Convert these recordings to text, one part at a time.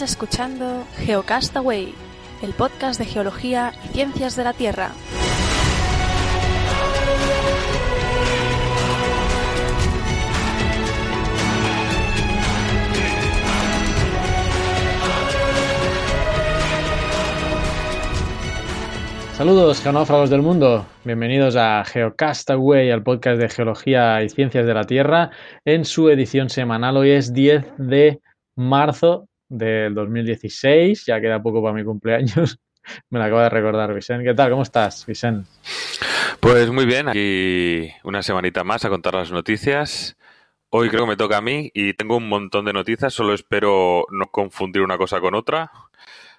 Escuchando Geocastaway, el podcast de geología y ciencias de la Tierra. Saludos, geonáufragos del mundo. Bienvenidos a Geocastaway, el podcast de geología y ciencias de la Tierra, en su edición semanal. Hoy es 10 de marzo del 2016. Ya queda poco para mi cumpleaños. Me lo acabo de recordar, Vicente. ¿Qué tal? ¿Cómo estás, Vicente? Pues muy bien, aquí una semanita más a contar las noticias. Hoy creo que me toca a mí y tengo un montón de noticias, solo espero no confundir una cosa con otra.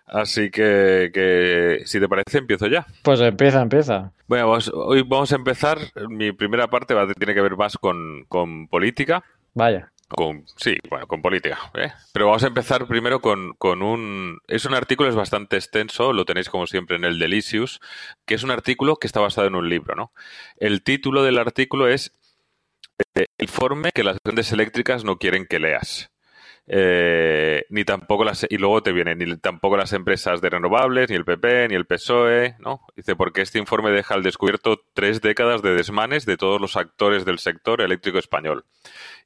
Así que, que, si te parece, empiezo ya. Pues empieza, empieza. Bueno, pues hoy vamos a empezar. Mi primera parte va, tiene que ver más con, con política. Vaya. Con, sí, bueno, con política. ¿eh? Pero vamos a empezar primero con, con, un... Es un artículo, es bastante extenso, lo tenéis como siempre en el Delicious, que es un artículo que está basado en un libro, ¿no? El título del artículo es eh, Informe que las grandes eléctricas no quieren que leas. Eh, ni tampoco las y luego te viene ni tampoco las empresas de renovables ni el PP ni el PSOE no dice porque este informe deja al descubierto tres décadas de desmanes de todos los actores del sector eléctrico español.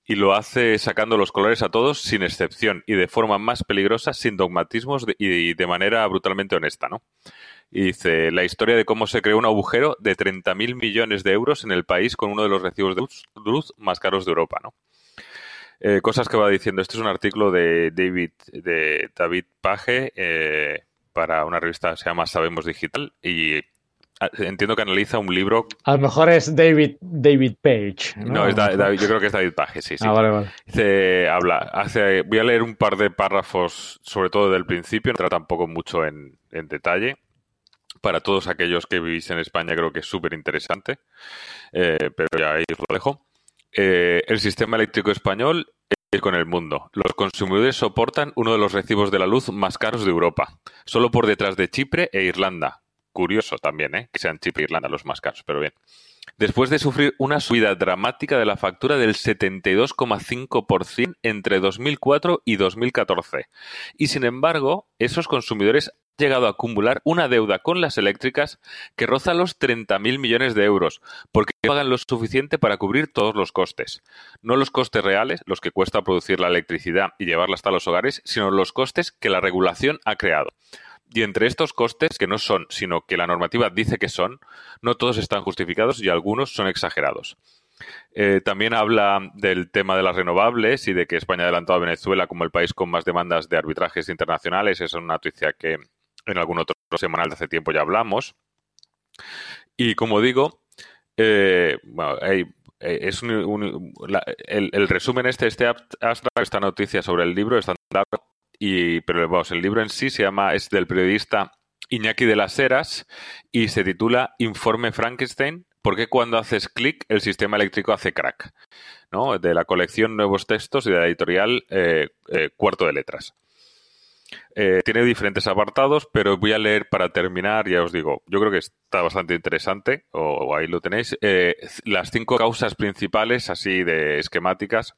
Y lo hace sacando los colores a todos sin excepción y de forma más peligrosa sin dogmatismos y de manera brutalmente honesta no dice la historia de cómo se creó un agujero de 30.000 millones de euros en el país con uno de los recibos de luz más caros de Europa no eh, cosas que va diciendo. Este es un artículo de David, de David Page eh, para una revista que se llama Sabemos Digital y ah, entiendo que analiza un libro. A lo mejor es David, David Page. No, no es David, yo creo que es David Page, sí, sí. Ah, vale, vale. Dice, habla, hace, voy a leer un par de párrafos, sobre todo del principio, no entra tampoco mucho en, en detalle. Para todos aquellos que vivís en España creo que es súper interesante, eh, pero ya ahí os lo dejo. Eh, el sistema eléctrico español es con el mundo. Los consumidores soportan uno de los recibos de la luz más caros de Europa, solo por detrás de Chipre e Irlanda. Curioso también, ¿eh? Que sean Chipre e Irlanda los más caros, pero bien. Después de sufrir una subida dramática de la factura del 72,5% entre 2004 y 2014. Y sin embargo, esos consumidores llegado a acumular una deuda con las eléctricas que roza los 30.000 millones de euros, porque pagan lo suficiente para cubrir todos los costes. No los costes reales, los que cuesta producir la electricidad y llevarla hasta los hogares, sino los costes que la regulación ha creado. Y entre estos costes, que no son, sino que la normativa dice que son, no todos están justificados y algunos son exagerados. Eh, también habla del tema de las renovables y de que España ha adelantado a Venezuela como el país con más demandas de arbitrajes internacionales. Esa es una noticia que en algún otro semanal de hace tiempo ya hablamos. Y como digo, eh, hay, es un, la, el, resumen este, este esta noticia sobre el libro, está y, pero vamos, el libro en sí se llama, es del periodista Iñaki de las Heras y se titula Informe Frankenstein, ¿por qué cuando haces clic el sistema eléctrico hace crack? ¿no? De la colección Nuevos Textos y de la editorial eh, eh, Cuarto de Letras. Eh, tiene diferentes apartados, pero voy a leer para terminar, ya os digo, yo creo que está bastante interesante, o, ahí lo tenéis, eh, las cinco causas principales, así de esquemáticas,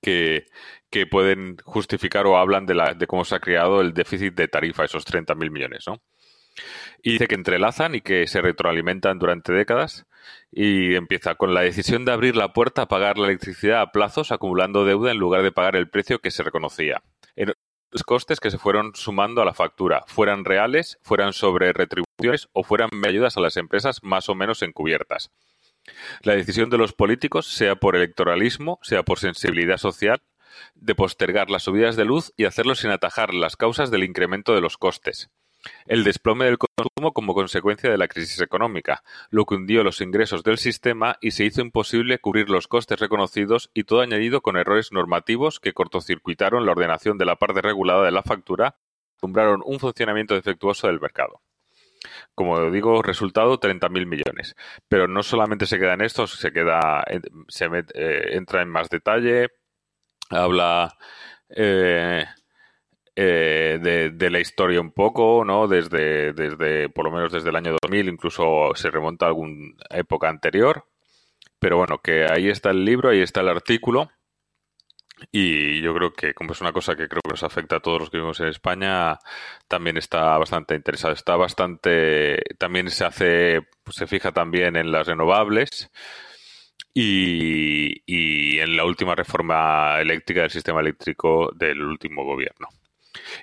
que, que pueden justificar o hablan de, la, de cómo se ha creado el déficit de tarifa, esos 30.000 millones, ¿no? Y dice que entrelazan y que se retroalimentan durante décadas. Y empieza con la decisión de abrir la puerta a pagar la electricidad a plazos, acumulando deuda en lugar de pagar el precio que se reconocía. Los costes que se fueron sumando a la factura, fueran reales, fueran sobre retribuciones o fueran ayudas a las empresas más o menos encubiertas. La decisión de los políticos, sea por electoralismo, sea por sensibilidad social, de postergar las subidas de luz y hacerlo sin atajar las causas del incremento de los costes. El desplome del consumo como consecuencia de la crisis económica, lo que hundió los ingresos del sistema y se hizo imposible cubrir los costes reconocidos y todo añadido con errores normativos que cortocircuitaron la ordenación de la parte regulada de la factura, alumbraron un funcionamiento defectuoso del mercado. Como digo, resultado 30.000 millones. Pero no solamente se queda en esto, se queda, se eh, entra en más detalle, habla eh, eh, de, de, la historia un poco, ¿no? Desde, desde, por lo menos desde el año 2000, incluso se remonta a alguna época anterior. Pero bueno, que ahí está el libro, ahí está el artículo. Y yo creo que, como es una cosa que creo que nos afecta a todos los que vivimos en España, también está bastante interesado. Está bastante. También se hace. Se fija también en las renovables y, y en la última reforma eléctrica del sistema eléctrico del último gobierno.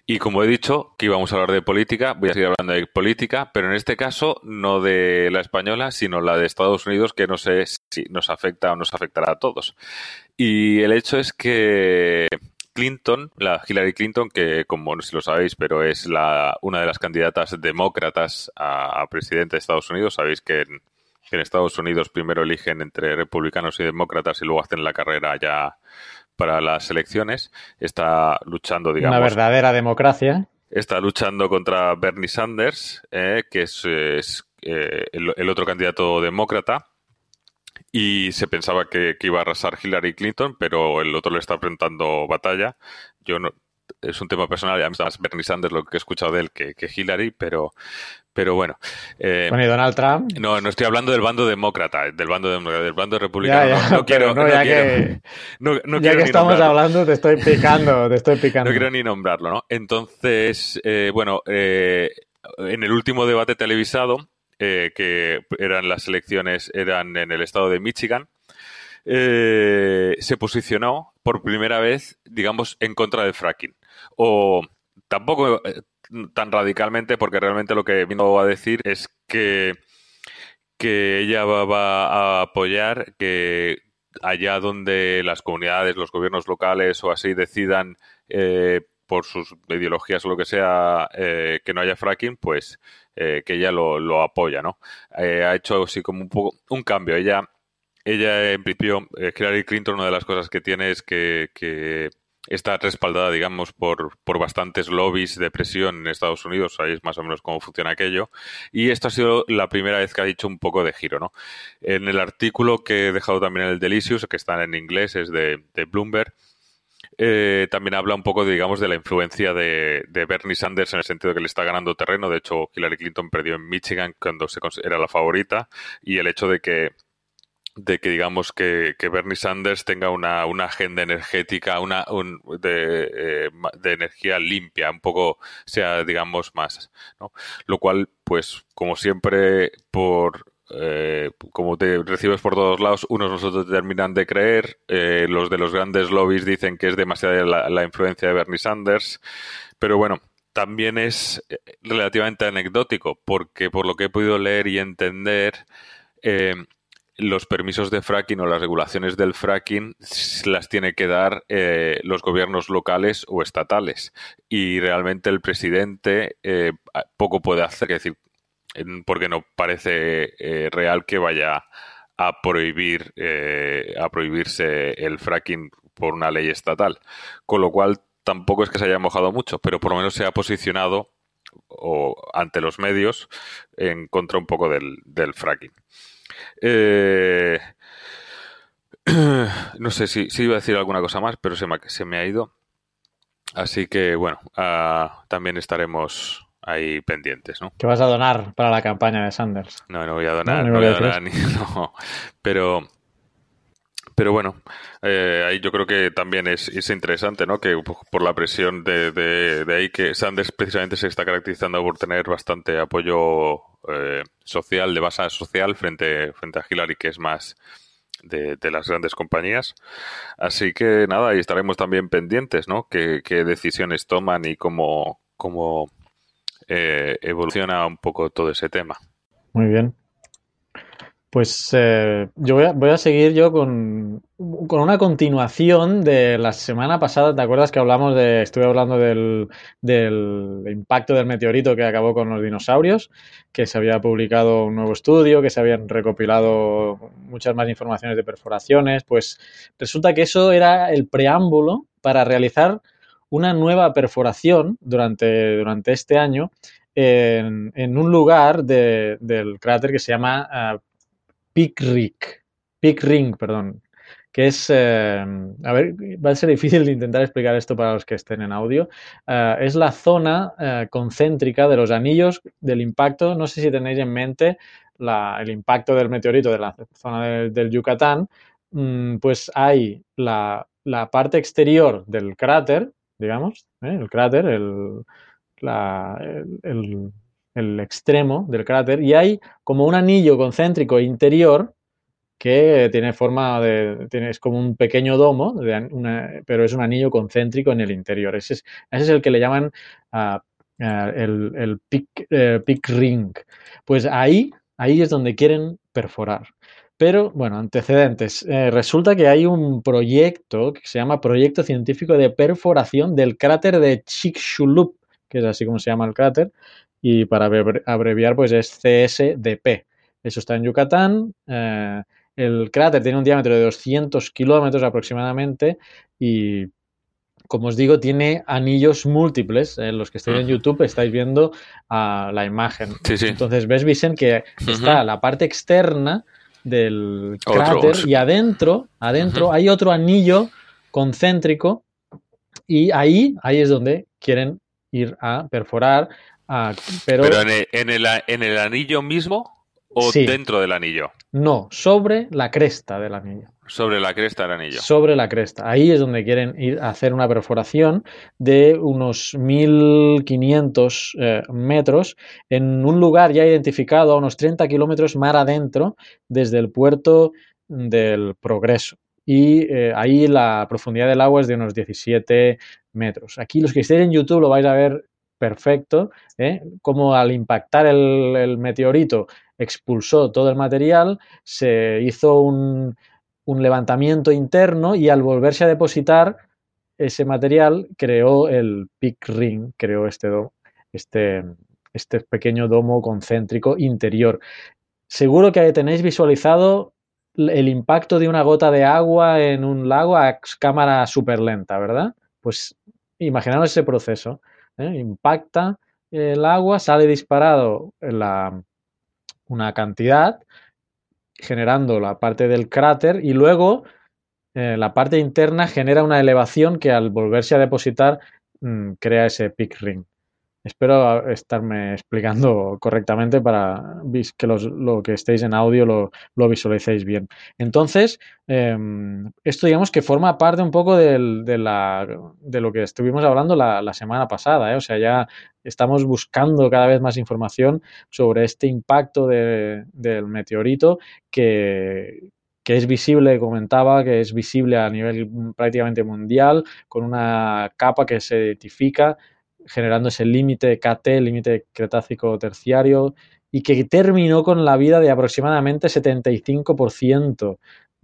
Y como he dicho que íbamos a hablar de política, voy a seguir hablando de política, pero en este caso no de la española, sino la de Estados Unidos, que no sé si nos afecta o nos afectará a todos. Y el hecho es que Clinton, la Hillary Clinton, que como no sé si lo sabéis, pero es la, una de las candidatas demócratas a, presidente de Estados Unidos, sabéis que en Estados Unidos primero eligen entre republicanos y demócratas y luego hacen la carrera ya para las elecciones. Está luchando, digamos. Una verdadera democracia. Está luchando contra Bernie Sanders, eh, que es, es eh, el, el, otro candidato demócrata. Y se pensaba que, que, iba a arrasar Hillary Clinton, pero el otro le está enfrentando batalla. Yo no, es un tema personal, ya me más Bernie Sanders lo que he escuchado de él que, que Hillary, pero, pero bueno. Eh, bueno, ¿y Donald Trump? No, no estoy hablando del bando demócrata, del bando demócrata, del bando republicano. Ya, ya, no, quiero, no, ya quiero, que, no ya quiero que ni estamos nombrarlo. hablando, te estoy picando, te estoy picando. No quiero ni nombrarlo, ¿no? Entonces, eh, bueno, eh, en el último debate televisado, eh, que eran las elecciones, eran en el estado de Michigan, eh, se posicionó por primera vez, digamos, en contra del fracking. O tampoco eh, tan radicalmente, porque realmente lo que vino a decir es que, que ella va, a apoyar que allá donde las comunidades, los gobiernos locales o así decidan eh, por sus ideologías o lo que sea eh, que no haya fracking, pues eh, que ella lo, lo apoya, ¿no? Ha hecho así como un poco un cambio. Ella, ella en principio, Hillary Clinton, una de las cosas que tiene es que, que está respaldada, digamos, por, por bastantes lobbies de presión en Estados Unidos, sabéis más o menos cómo funciona aquello, y esta ha sido la primera vez que ha dicho un poco de giro, ¿no? En el artículo que he dejado también en el Delicious, que está en inglés, es de, Bloomberg, eh, también habla un poco, de, digamos, de la influencia de, de, Bernie Sanders en el sentido de que le está ganando terreno. De hecho, Hillary Clinton perdió en Michigan cuando se era la favorita y el hecho de que de que digamos que, que Bernie Sanders tenga una, una agenda energética una un, de, eh, de, energía limpia un poco sea digamos más ¿no? lo cual pues como siempre por eh, como te recibes por todos lados, unos nosotros terminan de creer, eh, los de los grandes lobbies dicen que es demasiada la, la, influencia de Bernie Sanders, pero bueno, también es eh, relativamente anecdótico, porque por lo que he podido leer y entender, eh, los permisos de fracking o las regulaciones del fracking las tiene que dar eh, los gobiernos locales o estatales. Y realmente el presidente eh, poco puede hacer, es decir, porque no parece eh, real que vaya a prohibir eh, a prohibirse el fracking por una ley estatal. Con lo cual tampoco es que se haya mojado mucho, pero por lo menos se ha posicionado o ante los medios en contra un poco del, del fracking. Eh, no sé si, si, iba a decir alguna cosa más, pero se me, se me ha ido. Así que, bueno, uh, también estaremos ahí pendientes, ¿no? ¿Qué vas a donar para la campaña de Sanders? No, no voy a donar, no, no voy a donar ni, no, pero pero bueno, eh, ahí yo creo que también es, es, interesante, ¿no? Que por la presión de, de, ahí que Sanders precisamente se está caracterizando por tener bastante apoyo eh, social, de base social, frente, frente a Hillary, que es más de, de, las grandes compañías. Así que nada, ahí estaremos también pendientes, ¿no? Qué, qué decisiones toman y cómo, cómo eh, evoluciona un poco todo ese tema. Muy bien. Pues eh, yo voy a, voy a, seguir yo con, con, una continuación de la semana pasada. ¿Te acuerdas que hablamos de, estuve hablando del, del, impacto del meteorito que acabó con los dinosaurios? Que se había publicado un nuevo estudio, que se habían recopilado muchas más informaciones de perforaciones. Pues resulta que eso era el preámbulo para realizar una nueva perforación durante, durante este año en, en un lugar de, del cráter que se llama uh, Peak Ring, Peak Ring, perdón, que es, eh, a ver, va a ser difícil de intentar explicar esto para los que estén en audio, eh, es la zona eh, concéntrica de los anillos del impacto, no sé si tenéis en mente la, el impacto del meteorito de la zona de, del Yucatán, mmm, pues hay la, la parte exterior del cráter, digamos, el cráter, el, el, el, extremo del cráter, y hay como un anillo concéntrico interior que tiene forma de, tiene, es como un pequeño domo, pero es un anillo concéntrico en el interior. Ese es, ese es el que le llaman uh, uh, el, el peak, ring. Pues ahí, ahí es donde quieren perforar. Pero, bueno, antecedentes. Eh, resulta que hay un proyecto que se llama Proyecto Científico de Perforación del cráter de Chicxulub, que es así como se llama el cráter, y para abreviar, pues es CSDP. Eso está en Yucatán. Eh, el cráter tiene un diámetro de 200 kilómetros aproximadamente y, como os digo, tiene anillos múltiples. En los que estáis en YouTube estáis viendo uh, la imagen. Sí, sí. Entonces ves, Vicen, que uh -huh. está la parte externa del cráter otro. y adentro, adentro uh -huh. hay otro anillo concéntrico y ahí, ahí es donde quieren ir a perforar. Uh, pero, pero en, el, en, el, en el anillo mismo o Sí. dentro del anillo. no, sobre la cresta del anillo. Sobre la cresta del anillo. Sobre la cresta. Ahí es donde quieren ir a hacer una perforación de unos 1500 eh, metros en un lugar ya identificado a unos 30 kilómetros mar adentro desde el puerto del Progreso. Y eh, ahí la profundidad del agua es de unos 17 metros. Aquí los que estén en YouTube lo vais a ver perfecto, ¿eh? como al impactar el, meteorito expulsó todo el material, se hizo un, un levantamiento interno y al volverse a depositar ese material creó el Peak Ring, creó este, este, este pequeño domo concéntrico interior. Seguro que tenéis visualizado el impacto de una gota de agua en un lago a cámara súper lenta, ¿verdad? Pues imaginaos ese proceso. ¿Eh? Impacta el agua, sale disparado la, una cantidad, generando la parte del cráter y luego eh, la parte interna genera una elevación que al volverse a depositar mmm, crea ese peak ring. Espero estarme explicando correctamente para que los, lo que estéis en audio lo, lo visualicéis bien. Entonces, eh, esto digamos que forma parte un poco del, de, la, de, lo que estuvimos hablando la, la semana pasada. ¿eh? O sea, ya estamos buscando cada vez más información sobre este impacto de, del meteorito que, que es visible, comentaba, que es visible a nivel prácticamente mundial, con una capa que se identifica generando ese límite KT, límite cretácico terciario, y que terminó con la vida de aproximadamente 75%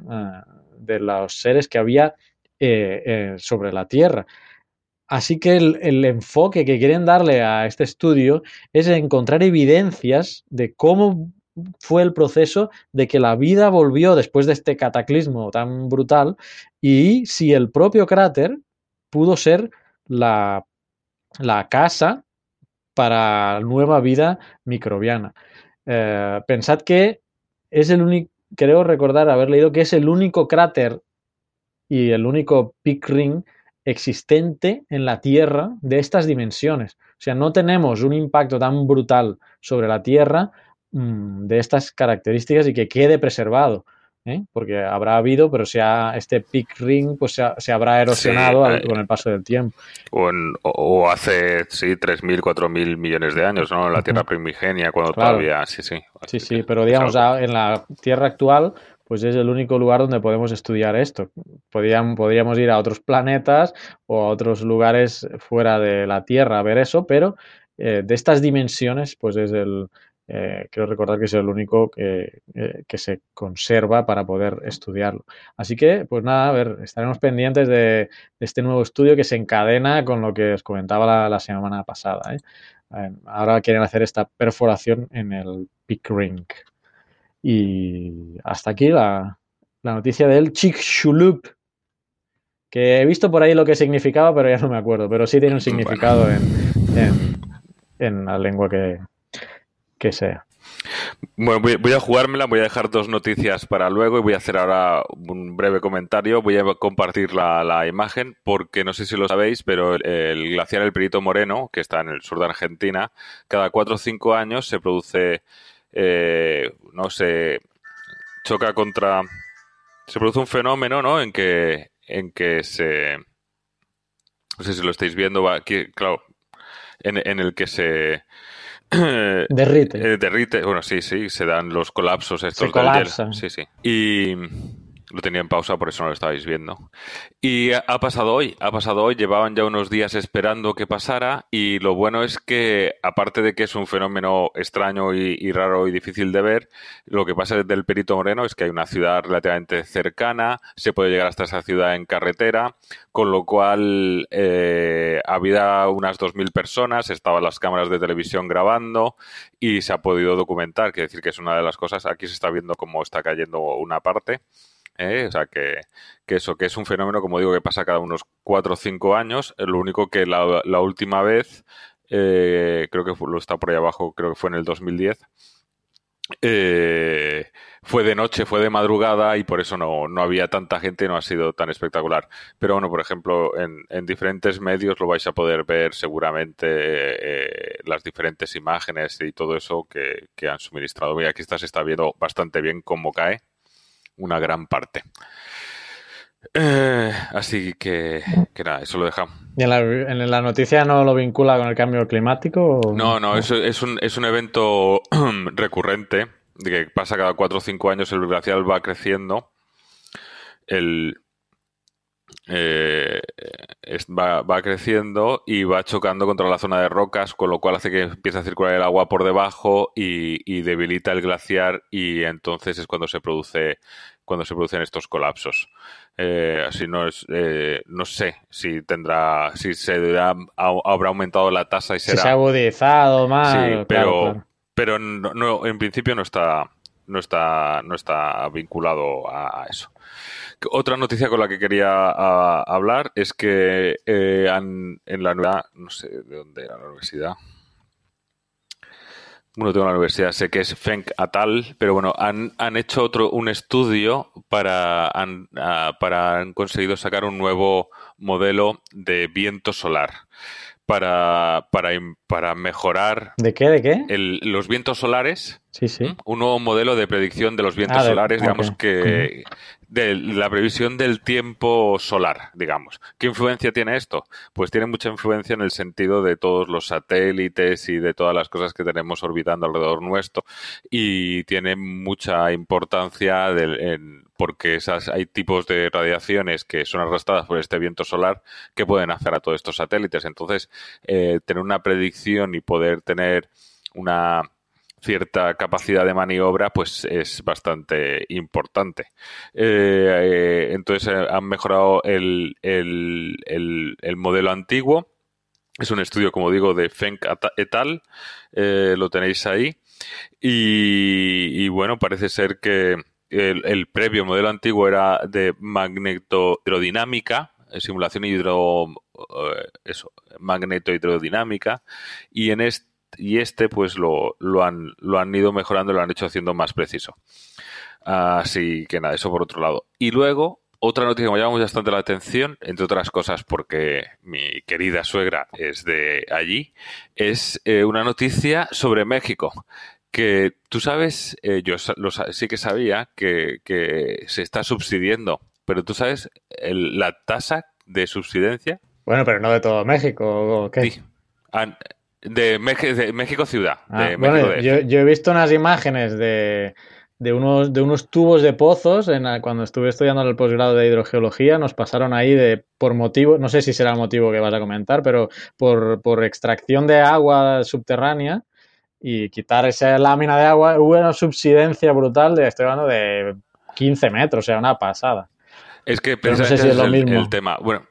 ah, de los seres que había eh, eh, sobre la Tierra. Así que el, el, enfoque que quieren darle a este estudio es encontrar evidencias de cómo fue el proceso de que la vida volvió después de este cataclismo tan brutal y si el propio cráter pudo ser la la casa para nueva vida microbiana. Eh, pensad que es el único, creo recordar haber leído que es el único cráter y el único peak ring existente en la Tierra de estas dimensiones. O sea, no tenemos un impacto tan brutal sobre la Tierra mmm, de estas características y que quede preservado. ¿Eh? porque habrá habido, pero sea este peak ring pues se, ha, se habrá erosionado sí, con el paso del tiempo. O, en, o hace, sí, 3.000, 4.000 millones de años, ¿no? En la Tierra primigenia, cuando claro. todavía, sí, sí. Sí, sí, pero digamos, en la Tierra actual, pues es el único lugar donde podemos estudiar esto. Podríamos, podríamos ir a otros planetas o a otros lugares fuera de la Tierra a ver eso, pero eh, de estas dimensiones, pues es el, eh, creo recordar que es el único que, eh, que, se conserva para poder estudiarlo. Así que, pues nada, a ver, estaremos pendientes de, de este nuevo estudio que se encadena con lo que os comentaba la, la semana pasada. ¿eh? Ahora quieren hacer esta perforación en el Peak Ring. Y hasta aquí la, la noticia del Chicxulub, que he visto por ahí lo que significaba, pero ya no me acuerdo, pero sí tiene un significado en, en, en la lengua que, que sea. Bueno, voy, a jugármela, voy a dejar dos noticias para luego y voy a hacer ahora un breve comentario. Voy a compartir la, imagen porque no sé si lo sabéis, pero el, glaciar El Perito Moreno, que está en el sur de Argentina, cada cuatro o cinco años se produce, eh, no sé, choca contra... Se produce un fenómeno, ¿no? En que en que se... No sé si lo estáis viendo, va aquí, claro, en el que se... derrite. Eh, derrite, bueno, sí, sí, se dan los colapsos estos Se del colapsa. hielo. Sí, sí. Y lo tenía en pausa, por eso no lo estabais viendo. Y ha pasado hoy, ha pasado hoy, llevaban ya unos días esperando que pasara y lo bueno es que, aparte de que es un fenómeno extraño y, y raro y difícil de ver, lo que pasa desde el Perito Moreno es que hay una ciudad relativamente cercana, se puede llegar hasta esa ciudad en carretera, con lo cual eh, había unas 2.000 personas, estaban las cámaras de televisión grabando y se ha podido documentar, quiere decir que es una de las cosas, aquí se está viendo cómo está cayendo una parte. ¿Eh? O sea, que, que eso, que es un fenómeno, como digo, que pasa cada unos 4 o 5 años. Eh, Lo único que la, última vez, eh, creo que lo está por ahí abajo, creo que fue en el 2010, eh, fue de noche, fue de madrugada y por eso no, no había tanta gente, no ha sido tan espectacular. Pero bueno, por ejemplo, en, en diferentes medios lo vais a poder ver seguramente eh, las diferentes imágenes y todo eso que, que han suministrado. Mira, aquí está, se está viendo bastante bien cómo cae una gran parte. Eh, así que, que nada, eso lo dejamos. ¿Y en la, en la noticia no lo vincula con el cambio climático? o- No, no, es, es, un, es un evento recurrente de que pasa cada cuatro o cinco años, el glacial va creciendo, el, eh, es- va, va creciendo y va chocando contra la zona de rocas, con lo cual hace que empiece a circular el agua por debajo y, y debilita el glaciar y entonces es cuando se produce cuando se producen estos colapsos. Eh, así no es, eh, no sé si tendrá, si se dirá- habrá aumentado la tasa y Si será se ha agudizado más. Sí, pero, claro. pero no, no, en principio no está, no está, no está vinculado a eso. Otra noticia con la que quería a- hablar es que eh, han- en la universidad, no sé de dónde era la universidad. Bueno, tengo la universidad, sé que es Feng Atal, pero bueno, han, han hecho otro un estudio para han, ah, para han conseguido sacar un nuevo modelo de viento solar para para, para mejorar ¿De qué? ¿De qué? el- los vientos solares, Sí, sí. un nuevo modelo de predicción de los vientos Ah, de- solares, digamos ok. que de la previsión del tiempo solar, digamos. ¿Qué influencia tiene esto? Pues tiene mucha influencia en el sentido de todos los satélites y de todas las cosas que tenemos orbitando alrededor nuestro y tiene mucha importancia del- en- porque esas, hay tipos de radiaciones que son arrastradas por este viento solar que pueden hacer a todos estos satélites. Entonces, eh, tener una predicción y poder tener una cierta capacidad de maniobra, pues es bastante importante. Eh, eh, entonces eh, han mejorado el, el- el- el modelo antiguo. Es un estudio, como digo, de Feng at- et al. Lo tenéis ahí. Y, bueno, parece ser que el, previo modelo antiguo era de magnetohidrodinámica, simulación hidro, eso, magnetohidrodinámica, y en este y este pues lo, lo han lo han ido mejorando, lo han hecho haciendo más preciso. Así que nada, eso por otro lado. Y luego, otra noticia que me llama bastante la atención, entre otras cosas porque mi querida suegra es de allí, es eh, una noticia sobre México. Que tú sabes, eh, yo lo sí que sabía que, que se está subsidiando, pero tú sabes el- la tasa de subsidencia Bueno, pero no de todo México. ¿o qué? Sí. De, Mex- de México ciudad. Ah, de bueno, México DF. yo, yo he visto unas imágenes de, de unos, de unos tubos de pozos en la- cuando estuve estudiando el posgrado de hidrogeología. Nos pasaron ahí de por motivo, no sé si será el motivo que vas a comentar, pero por, por extracción de agua subterránea y quitar esa lámina de agua, hubo una subsidencia brutal de, estoy hablando de 15 metros, o sea, una pasada. Es que Pero no sé si es lo el, mismo. el tema. Bueno,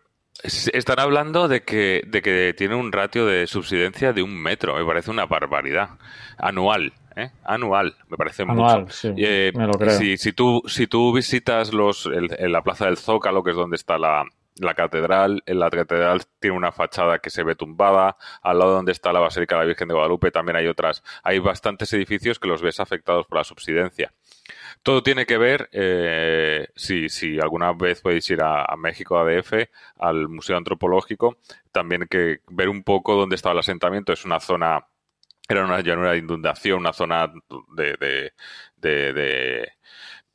están hablando de que, de que tiene un ratio de subsidencia de un metro. Me parece una barbaridad. Anual, ¿eh? Anual, me parece Anual, mucho. sí, Eh, me lo creo. Si, si, tú, si tú visitas los, el- en la plaza del Zócalo, que es donde está la, la catedral, en la catedral tiene una fachada que se ve tumbada, al lado donde está la Basílica de la Virgen de Guadalupe también hay otras, hay bastantes edificios que los ves afectados por la subsidencia. Todo tiene que ver, eh, si, alguna vez podéis ir a, México, a DF, al Museo Antropológico, también que ver un poco dónde estaba el asentamiento. Es una zona, era una llanura de inundación, una zona de, de, de, de-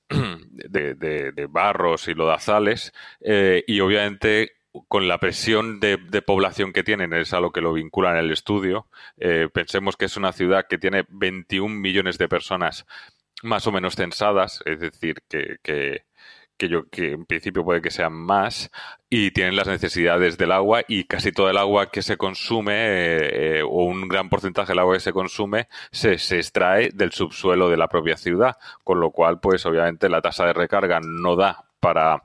de, barros y lodazales eh, y obviamente con la presión de, población que tienen, es a lo que lo vinculan en el estudio. Eh, pensemos que es una ciudad que tiene 21 millones de personas más o menos censadas, es decir, que, que, que yo que en principio puede que sean más y tienen las necesidades del agua y casi todo el agua que se consume eh, eh, o un gran porcentaje del agua que se consume se, se, extrae del subsuelo de la propia ciudad con lo cual pues obviamente la tasa de recarga no da para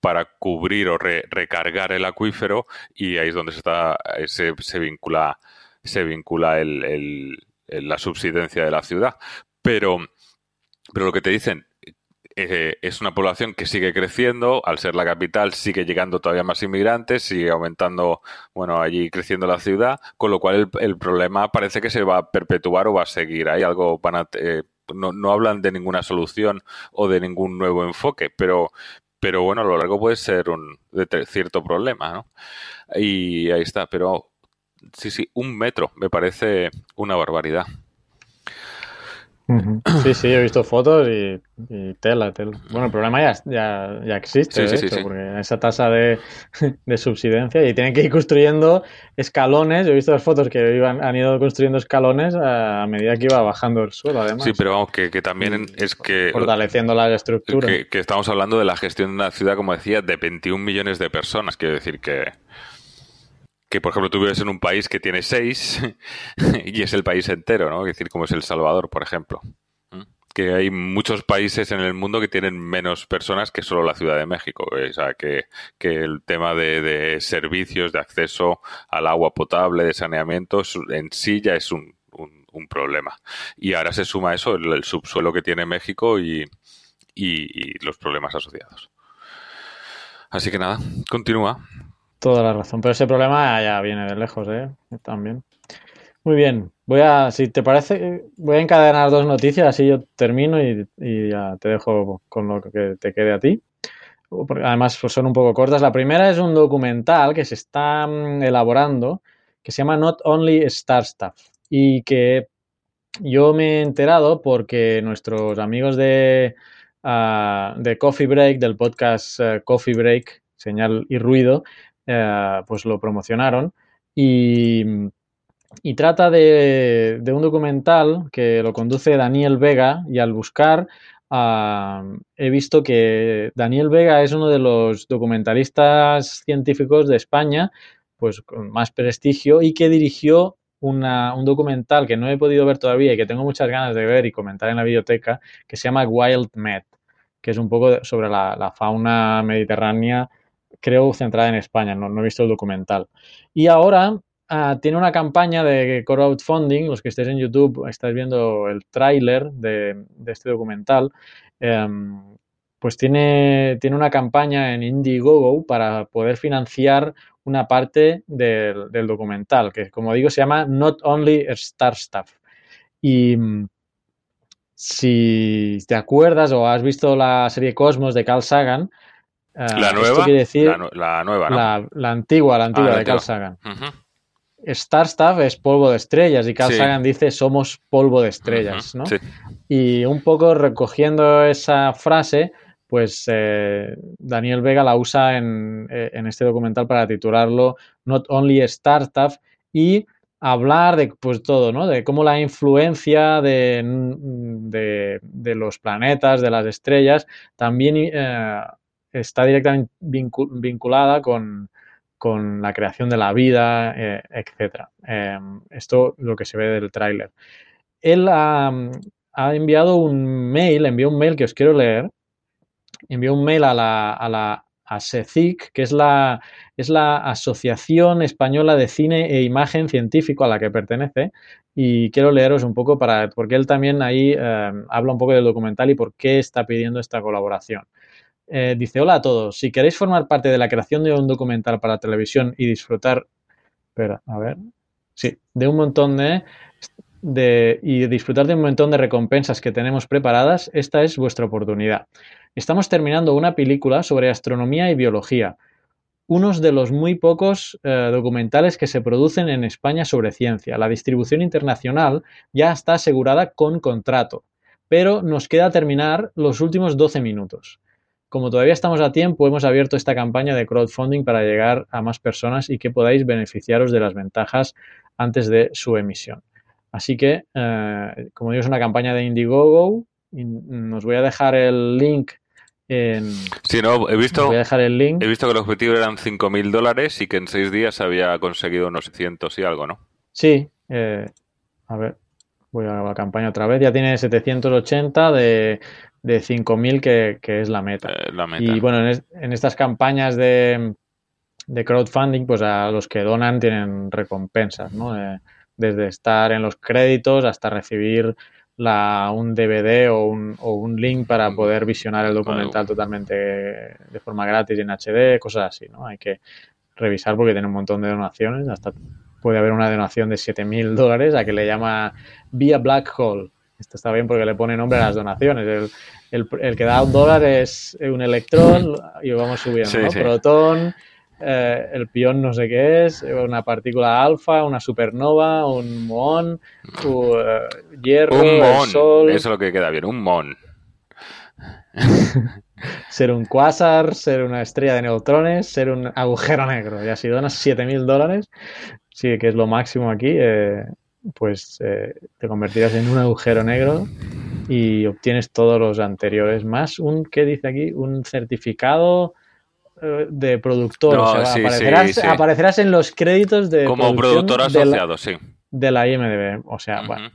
para cubrir o recargar el acuífero y ahí es donde se está se, se vincula se vincula el, el, la subsidencia de la ciudad. Pero pero lo que te dicen eh, es una población que sigue creciendo, al ser la capital sigue llegando todavía más inmigrantes, sigue aumentando, bueno, allí creciendo la ciudad, con lo cual el, problema parece que se va a perpetuar o va a seguir. Hay algo, van eh, no, no hablan de ninguna solución o de ningún nuevo enfoque, pero, pero bueno, a lo largo puede ser un cierto problema, ¿no? Y ahí está, pero sí, sí, un metro me parece una barbaridad. Sí, sí, he visto fotos y, tela, tela, Bueno, el problema ya, ya, ya existe, sí, sí, porque esa tasa de, de, subsidencia y tienen que ir construyendo escalones. Yo he visto las fotos que iban, han ido construyendo escalones a medida que iba bajando el suelo, además. Sí, pero vamos, que, que también es que... Fortaleciendo las estructuras. Que, que estamos hablando de la gestión de una ciudad, como decía, de 21 millones de personas. Quiero decir que que, por ejemplo, tú vives en un país que tiene seis y es el país entero, ¿no? Es decir, como es El Salvador, por ejemplo. Que hay muchos países en el mundo que tienen menos personas que solo la Ciudad de México. O sea, que, el tema de, servicios, de acceso al agua potable, de saneamiento, en sí ya es un, problema. Y ahora se suma eso, el, subsuelo que tiene México y, y los problemas asociados. Así que nada, continúa. Toda la razón. Pero ese problema ya viene de lejos, ¿eh? También. Muy bien. Voy a, si te parece, voy a encadenar dos noticias, así yo termino y, ya te dejo con lo que te quede a ti. Porque además pues, son un poco cortas. La primera es un documental que se está mm, elaborando que se llama Not Only Star Stuff y que yo me he enterado porque nuestros amigos de, ah, de Coffee Break, del podcast eh, Coffee Break, señal y ruido, eh, pues lo promocionaron y, trata de, un documental que lo conduce Daniel Vega y al buscar ah, he visto que Daniel Vega es uno de los documentalistas científicos de España pues con más prestigio y que dirigió un documental que no he podido ver todavía y que tengo muchas ganas de ver y comentar en la biblioteca que se llama Wild Med, que es un poco sobre la fauna mediterránea creo, centrada en España, no, he visto el documental. Y ahora ah, tiene una campaña de crowdfunding, los que estéis en YouTube estáis viendo el tráiler de, este documental, em, pues tiene, tiene una campaña en Indiegogo para poder financiar una parte del, documental, que como digo se llama Not Only Star Stuff. Y si te acuerdas o has visto la serie Cosmos de Carl Sagan, Ah, la nueva. Decir, la, nueva, ¿no? la, antigua, la antigua ah, de Carl Sagan. Star Stuff es polvo de estrellas y Carl Sagan dice somos polvo de estrellas, ¿no? Y un poco recogiendo esa frase, pues eh, Daniel Vega la usa en, eh, en, este documental para titularlo Not Only Star Stuff y hablar de pues todo, ¿no? De cómo la influencia de, de, de los planetas, de las estrellas, también eh, está directamente vinculada con, la creación de la vida, eh, etc. Em, esto es lo que se ve del tráiler. Él ha, enviado un mail, envió un mail que os quiero leer, envió un mail a la, a la ASECIC, que es la, es la Asociación Española de Cine e Imagen Científico a la que pertenece, y quiero leeros un poco para, porque él también ahí em, habla un poco del documental y por qué está pidiendo esta colaboración. Eh, dice, hola a todos, si queréis formar parte de la creación de un documental para televisión y disfrutar, espera, a ver, sí, de un montón de, de, y disfrutar de un montón de recompensas que tenemos preparadas, esta es vuestra oportunidad. Estamos terminando una película sobre astronomía y biología, unos de los muy pocos eh, documentales que se producen en España sobre ciencia. La distribución internacional ya está asegurada con contrato. pero nos queda terminar los últimos 12 minutos. Como todavía estamos a tiempo, hemos abierto esta campaña de crowdfunding para llegar a más personas y que podáis beneficiaros de las ventajas antes de su emisión. Así que, eh, como digo, es una campaña de Indiegogo. Nos voy a dejar el link en... Sí, no, he visto, voy a dejar el link. he visto que el objetivo eran 5.000 dólares y que en seis días había conseguido unos 100 y algo, ¿no? Sí, eh, a ver, voy a la campaña otra vez. Ya tiene 780 de, de 5.000 que, que es la meta. Eh, la meta. Y bueno, en, es- en estas campañas de, de crowdfunding, pues a los que donan tienen recompensas, ¿no? Eh, desde estar en los créditos hasta recibir la, un DVD o un, o un link para Mm. poder visionar el documental totalmente de forma gratis y en HD, cosas así, ¿no? Hay que revisar porque tiene un montón de donaciones, hasta puede haber una donación de 7.000 dólares a que le llama Via Black Hole. Esto está bien porque le pone nombre a las donaciones. El, el, el que da un dólar es un electrón y vamos subiendo, Sí, ¿no? sí. Protón, eh, el pión no sé qué es, una partícula alfa, una supernova, un muón, eh, hierro, Un el sol, Eso es lo que queda bien, un mon. ser un quasar, ser una estrella de neutrones, ser un agujero negro. Y si donas 7.000 dólares, sí, que es lo máximo aquí, eh, pues eh, te convertirás en un agujero negro y obtienes todos los anteriores, más un, ¿qué dice aquí? Un certificado eh, de productor. No, o sea, sí, aparecerás, sí. aparecerás en los créditos de Como productor de la- asociado, sí. de la IMDB. O sea, bueno.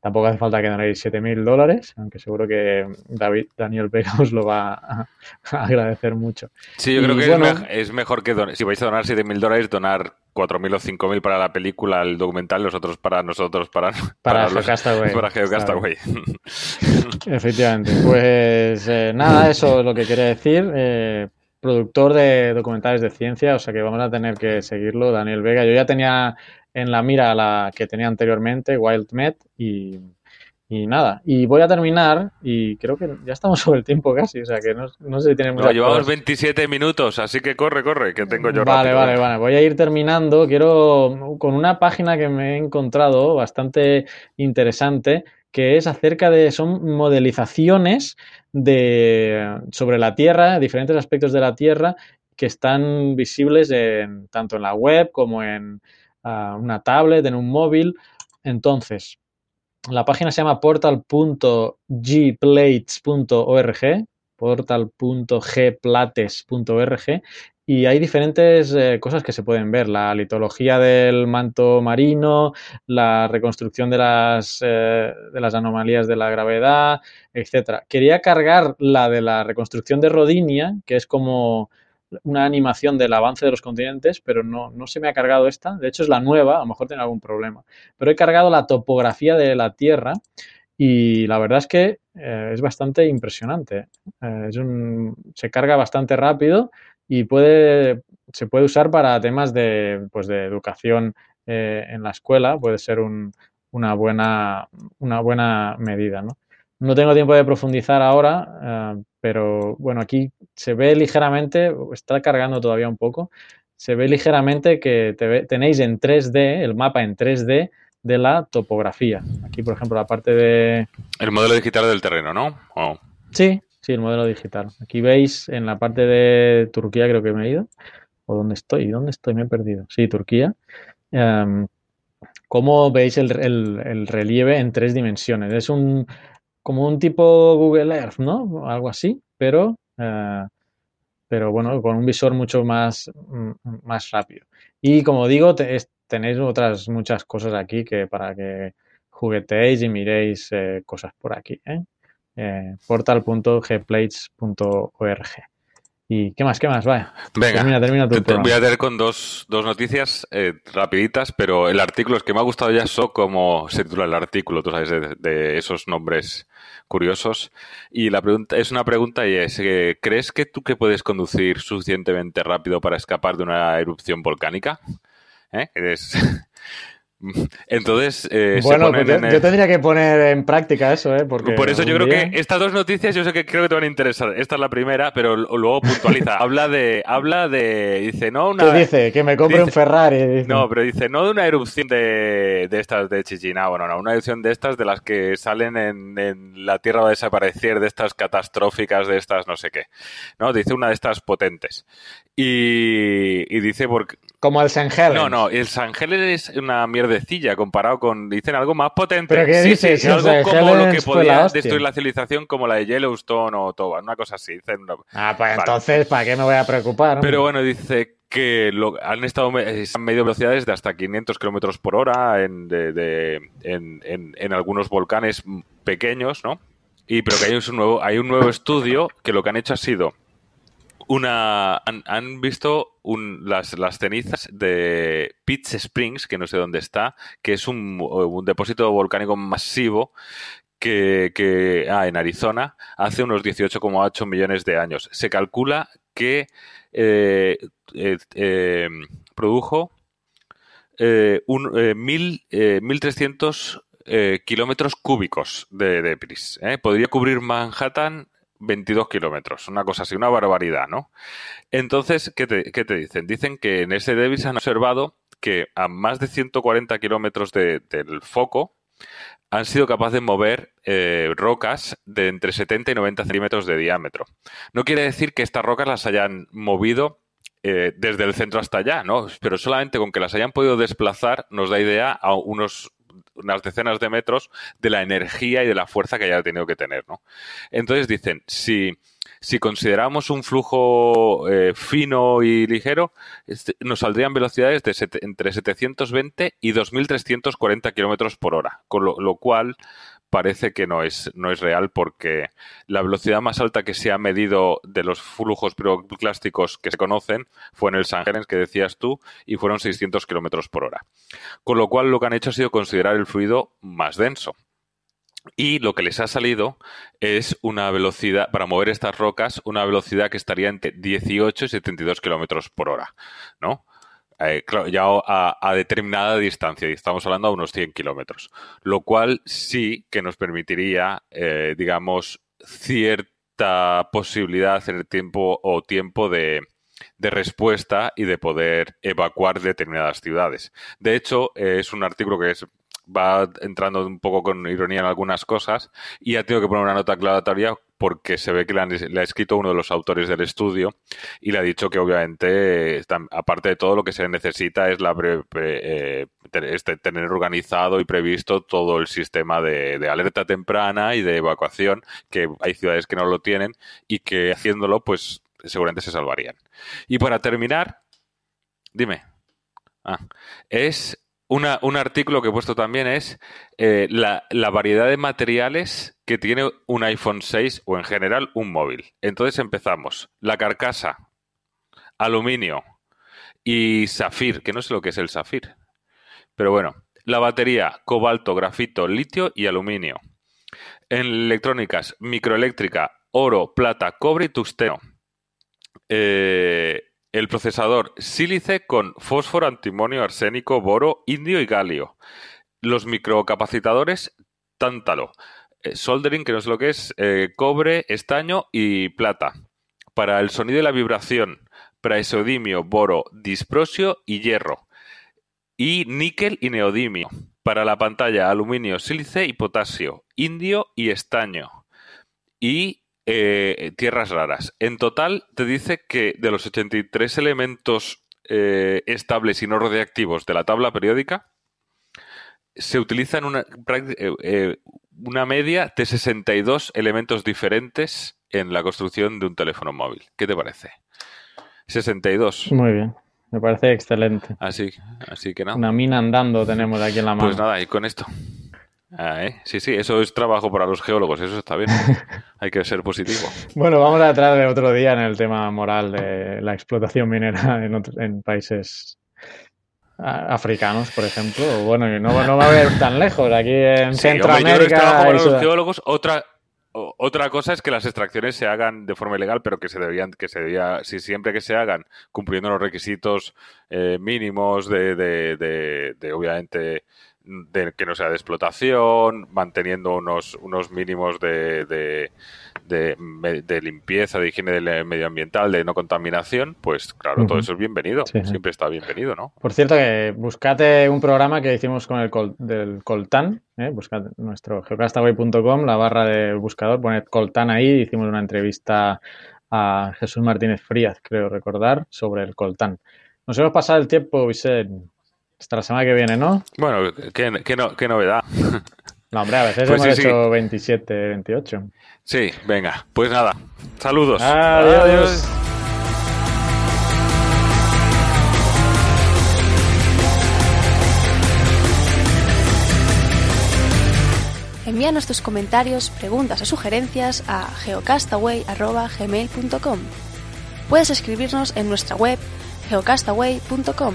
Tampoco hace falta que donéis 7.000 dólares, aunque seguro que David, Daniel Vega os lo va a, a agradecer mucho. Sí, yo Y creo que bueno- es, es mejor que don- si vais a donar 7.000 dólares, donar 4.000 o 5.000 para la película, el documental, los otros para nosotros, para, Para los- Geocastaway. para Geocastaway. Efectivamente. Pues eh, nada, eso es lo que quiere decir. Eh, productor de documentales de ciencia, o sea que vamos a tener que seguirlo, Daniel Vega. Yo ya tenía en la mira la que tenía anteriormente, WildMed, y, y nada. Y voy a terminar, y creo que ya estamos sobre el tiempo casi, o sea que no, no sé si tiene No, muchas llevamos cosas. 27 minutos, así que corre, corre, que tengo yo Vale, rápido. vale, vale. Voy a ir terminando. Quiero con una página que me he encontrado bastante interesante, que es acerca de, son modelizaciones de, sobre la Tierra, diferentes aspectos de la Tierra que están visibles en, tanto en la web como en ah, una tablet, en un móvil. Entonces, la página se llama portal.gplates.org, portal.gplates.org, y hay diferentes eh, cosas que se pueden ver. La litología del manto marino, la reconstrucción de las, eh, de las anomalías de la gravedad, etcétera. Quería cargar la de la reconstrucción de Rodinia, que es como una animación del avance de los continentes, pero no, no se me ha cargado esta. De hecho, es la nueva, a lo mejor tiene algún problema. Pero he cargado la topografía de la Tierra y la verdad es que eh, es bastante impresionante. Eh, es un- se carga bastante rápido y puede, se puede usar para temas de, pues de educación eh, en la escuela. Puede ser un- una, buena, una buena medida, ¿no? No tengo tiempo de profundizar ahora, eh, pero bueno, aquí se ve ligeramente, está cargando todavía un poco, se ve ligeramente que te ve- tenéis en 3D, el mapa en 3D de la topografía. Aquí, por ejemplo, la parte de... El modelo digital del terreno, ¿no? Oh. Sí, sí, el modelo digital. Aquí veis en la parte de Turquía, creo que me he ido. ¿O dónde estoy? ¿Dónde estoy? Me he perdido. Sí, Turquía. Em, cómo veis el, el- el relieve en tres dimensiones. Es un como un tipo Google Earth, ¿no? Algo así, pero, eh, pero bueno, con un visor mucho más, mm, más rápido. Y como digo, tenéis otras muchas cosas aquí que para que jugueteéis y miréis eh, cosas por aquí, ¿eh? Eh, portal.gplates.org. ¿Y qué más? ¿Qué más? Vaya. Venga, Termina, termina tu te- voy a tener con dos, dos noticias eh, rapiditas, pero el artículo es que me ha gustado ya eso como se titula el artículo, tú sabes, de, de esos nombres curiosos. Y la pregunta es una pregunta y es, eh, ¿crees que tú que puedes conducir suficientemente rápido para escapar de una erupción volcánica? ¿Eh? Eres- Entonces, eh, bueno, se ponen pues yo, en el- yo tendría que poner en práctica eso, ¿eh? Porque Por eso yo creo que estas dos noticias yo sé que creo que te van a interesar. Esta es la primera, pero luego puntualiza. habla de, habla de, dice, no una. ¿Qué dice? Que me compre dice- un Ferrari. dice. No, pero dice, no de una erupción de, de estas de Chichina, bueno, no, una erupción de estas de las que salen en, en la Tierra va a desaparecer, de estas catastróficas, de estas no sé qué. No, dice una de estas potentes. Y, y dice, porque, Como el. Helens. no, no, el San Helen es una mierdecilla comparado con, dicen algo más potente. ¿Pero qué sí, dices? sí, algo San como lo que la podía hostia. destruir la civilización como la de Yellowstone o Toba, una cosa así. Dicen Ah, pues Vale. entonces, ¿para qué me voy a preocupar? hombre? Pero bueno, dice que lo- han estado me- eh, medido velocidades de hasta 500 kilómetros por hora en, de- de- en, en- en algunos volcanes pequeños, ¿no? Y pero que hay un nuevo, hay un nuevo estudio que lo que han hecho ha sido una han, visto un- las, las cenizas de Pitts Springs, que no sé dónde está, que es un, un depósito volcánico masivo que, que- ah, en Arizona hace unos 18,8 millones de años. Se calcula que eh, eh, eh, produjo eh, un, eh, mil, eh, 1.300 eh, kilómetros cúbicos de debris. Podría cubrir Manhattan 22 kilómetros, una cosa así, una barbaridad, ¿no? Entonces, ¿qué te, dicen? Dicen que en ese debris han observado que a más de 140 kilómetros de- del foco han sido capaces de mover eh, rocas de entre 70 y 90 centímetros de diámetro. No quiere decir que estas rocas las hayan movido eh, desde el centro hasta allá, ¿no? Pero solamente con que las hayan podido desplazar nos da idea a unos unas decenas de metros de la energía y de la fuerza que haya tenido que tener, ¿no? Entonces dicen, si, si consideramos un flujo eh, fino y ligero, este, nos saldrían velocidades de entre 720 y 2.340 kilómetros por hora, con lo, lo cual parece que no es, no es real porque la velocidad más alta que se ha medido de los flujos piroclásticos que se conocen fue en el San Helens, que decías tú, y fueron 600 kilómetros por hora. Con lo cual lo que han hecho ha sido considerar el fluido más denso. Y lo que les ha salido es una velocidad, para mover estas rocas, una velocidad que estaría entre 18 y 72 kilómetros por hora, ¿no? Eh, claro, ya a, determinada distancia, y estamos hablando a unos 100 kilómetros, lo cual sí que nos permitiría, eh, digamos, cierta posibilidad en el tiempo o tiempo de, de respuesta y de poder evacuar determinadas ciudades. De hecho, es un artículo que es- va entrando un poco con ironía en algunas cosas y ha tenido que poner una nota aclaratoria porque se ve que le, han- le ha escrito uno de los autores del estudio y le ha dicho que obviamente, aparte de todo, lo que se necesita es la pre- eh, te- este, tener organizado y previsto todo el sistema de, de alerta temprana y de evacuación, que hay ciudades que no lo tienen y que haciéndolo, pues seguramente se salvarían. Y para terminar, dime. Ah, es una- un artículo que he puesto también es eh, la, la variedad de materiales que tiene un iPhone 6 o en general un móvil. Entonces empezamos. La carcasa, aluminio y zafir, que no sé lo que es el zafir. Pero bueno, la batería, cobalto, grafito, litio y aluminio. En electrónicas, microeléctrica, oro, plata, cobre y tungsteno. Eh, el procesador sílice con fósforo, antimonio, arsénico, boro, indio y galio. Los microcapacitadores, tántalo. Eh, soldering, que no sé lo que es, eh, cobre, estaño y plata. Para el sonido y la vibración, praesodimio, boro, disprosio y hierro. Y níquel y neodimio. Para la pantalla, aluminio, sílice y potasio, indio y estaño. Y eh, tierras raras. En total, te dice que de los 83 elementos eh, estables y no radiactivos de la tabla periódica, se utilizan una, eh, eh, una media de 62 elementos diferentes en la construcción de un teléfono móvil. ¿Qué te parece? 62. Muy bien. Me parece excelente. Así, así que no. Una mina andando tenemos aquí en la mano. Pues nada, y con esto. Ah, ¿eh? Sí, sí, eso es trabajo para los geólogos, eso está bien. Hay que ser positivo. Bueno, vamos a entrar de otro día en el tema moral de la explotación minera en, otro- en países africanos, por ejemplo. Bueno, no, no voy a ir tan lejos. Aquí en Sí, hombre, yo Centroamérica. trabajo para los geólogos. Otra, otra cosa es que las extracciones se hagan de forma ilegal, pero que se debían, que se debía, si siempre que se hagan cumpliendo los requisitos eh, mínimos de, de, de, de, obviamente, de que no sea de explotación, manteniendo unos, unos mínimos de, de, de, limpieza, de higiene medioambiental, de no contaminación, pues claro, todo eso es bienvenido. Siempre está bienvenido, ¿no? Por cierto, que buscate un programa que hicimos con el del Coltán, ¿eh? buscad nuestro geocastaway.com, la barra del buscador, poned Coltán ahí, hicimos una entrevista a Jesús Martínez Fríaz, creo recordar, sobre el Coltán. Nos hemos pasado el tiempo, Vicente. Hasta la semana que viene, ¿no? Bueno, qué, qué, novedad. No, hombre, a veces pues hemos hecho 27, 28. Sí, venga. Pues nada. Saludos. Adiós. Envíanos tus comentarios, preguntas o sugerencias a geocastaway.gmail.com Puedes escribirnos en nuestra web geocastaway.com